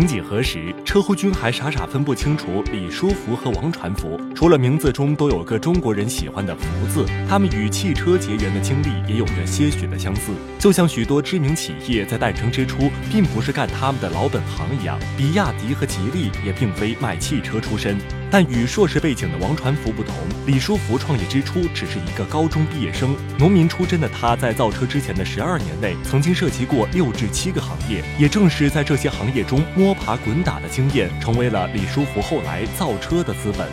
曾几何时，车乎君还傻傻分不清楚李书福和王传福，除了名字中都有个中国人喜欢的“福”字，他们与汽车结缘的经历也有着些许的相似。就像许多知名企业在诞生之初并不是干他们的老本行一样，比亚迪和吉利也并非卖汽车出身。但与硕士背景的王传福不同，李书福创业之初只是一个高中毕业生，农民出身的他在造车之前的十二年内，曾经涉及过六至七个行业，也正是在这些行业中摸爬滚打的经验，成为了李书福后来造车的资本。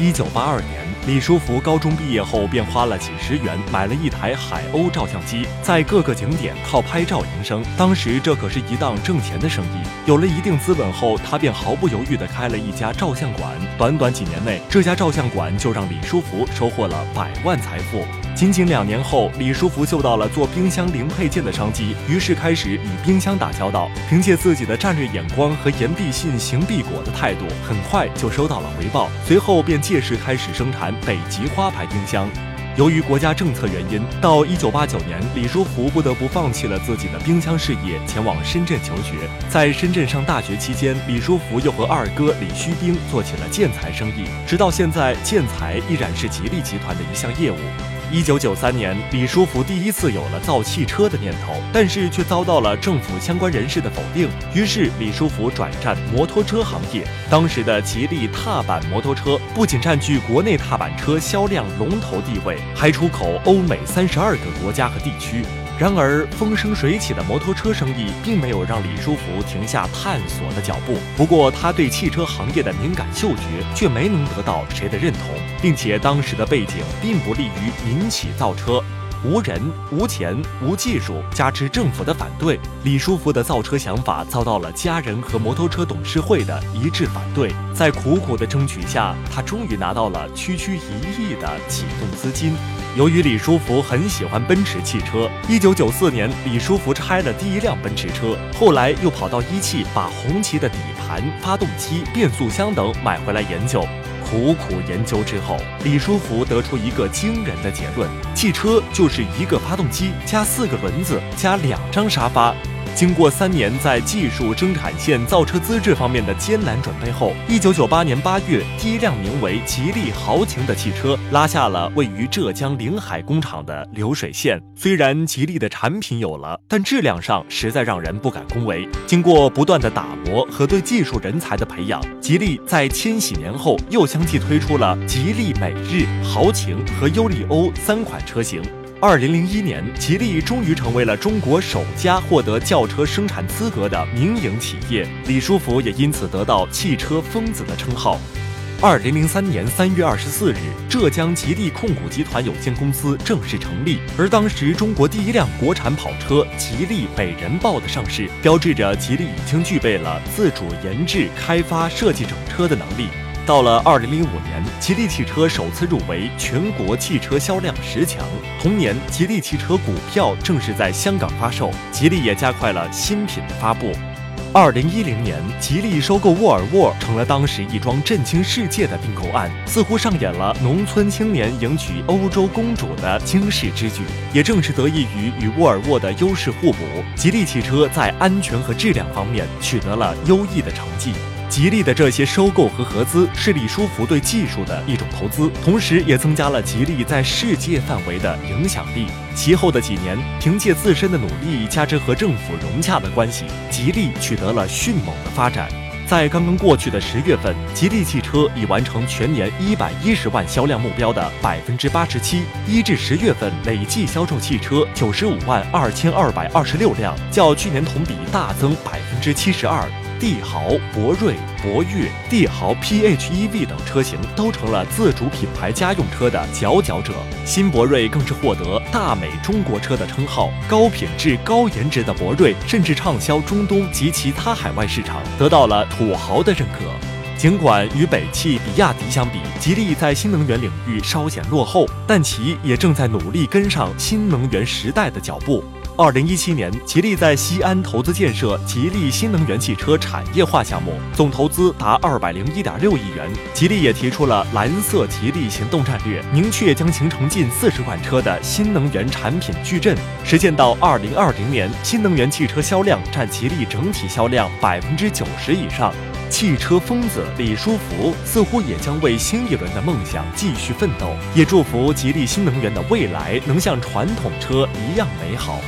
一九八二年。李书福高中毕业后，便花了几十元买了一台海鸥照相机，在各个景点靠拍照营生。当时这可是一档挣钱的生意。有了一定资本后，他便毫不犹豫地开了一家照相馆。短短几年内，这家照相馆就让李书福收获了百万财富。仅仅两年后，李书福嗅到了做冰箱零配件的商机，于是开始与冰箱打交道。凭借自己的战略眼光和言必信行必果的态度，很快就收到了回报。随后便借势开始生产北极花牌冰箱。由于国家政策原因，到一九八九年，李书福不得不放弃了自己的冰箱事业，前往深圳求学。在深圳上大学期间，李书福又和二哥李旭兵做起了建材生意，直到现在，建材依然是吉利集团的一项业务。一九九三年，李书福第一次有了造汽车的念头，但是却遭到了政府相关人士的否定。于是，李书福转战摩托车行业。当时的吉利踏板摩托车不仅占据国内踏板车销量龙头地位，还出口欧美三十二个国家和地区。然而，风生水起的摩托车生意并没有让李书福停下探索的脚步。不过，他对汽车行业的敏感嗅觉却没能得到谁的认同，并且当时的背景并不利于民企造车，无人、无钱、无技术，加之政府的反对，李书福的造车想法遭到了家人和摩托车董事会的一致反对。在苦苦的争取下，他终于拿到了区区一亿的启动资金。由于李书福很喜欢奔驰汽车，一九九四年，李书福拆了第一辆奔驰车，后来又跑到一汽把红旗的底盘、发动机、变速箱等买回来研究。苦苦研究之后，李书福得出一个惊人的结论：汽车就是一个发动机加四个轮子加两张沙发。经过三年在技术、生产线、造车资质方面的艰难准备后，一九九八年八月，第一辆名为“吉利豪情”的汽车拉下了位于浙江临海工厂的流水线。虽然吉利的产品有了，但质量上实在让人不敢恭维。经过不断的打磨和对技术人才的培养，吉利在千禧年后又相继推出了吉利美日、豪情和优利欧三款车型。二零零一年，吉利终于成为了中国首家获得轿车生产资格的民营企业，李书福也因此得到“汽车疯子”的称号。二零零三年三月二十四日，浙江吉利控股集团有限公司正式成立，而当时中国第一辆国产跑车吉利北人豹的上市，标志着吉利已经具备了自主研制、开发、设计整车的能力。到了二零零五年，吉利汽车首次入围全国汽车销量十强。同年，吉利汽车股票正式在香港发售，吉利也加快了新品的发布。二零一零年，吉利收购沃尔沃，成了当时一桩震惊世界的并购案，似乎上演了农村青年迎娶欧洲公主的惊世之举。也正是得益于与沃尔沃的优势互补，吉利汽车在安全和质量方面取得了优异的成绩。吉利的这些收购和合资是李书福对技术的一种投资，同时也增加了吉利在世界范围的影响力。其后的几年，凭借自身的努力，加之和政府融洽的关系，吉利取得了迅猛的发展。在刚刚过去的十月份，吉利汽车已完成全年一百一十万销量目标的百分之八十七，一至十月份累计销售汽车九十五万二千二百二十六辆，较去年同比大增百分之七十二。帝豪、博瑞、博越、帝豪 PHEV 等车型都成了自主品牌家用车的佼佼者。新博瑞更是获得“大美中国车”的称号，高品质、高颜值的博瑞甚至畅销中东及其他海外市场，得到了土豪的认可。尽管与北汽、比亚迪相比，吉利在新能源领域稍显落后，但其也正在努力跟上新能源时代的脚步。二零一七年，吉利在西安投资建设吉利新能源汽车产业化项目，总投资达二百零一点六亿元。吉利也提出了蓝色吉利行动战略，明确将形成近四十款车的新能源产品矩阵，实现到二零二零年新能源汽车销量占吉利整体销量百分之九十以上。汽车疯子李书福似乎也将为新一轮的梦想继续奋斗，也祝福吉利新能源的未来能像传统车一样美好。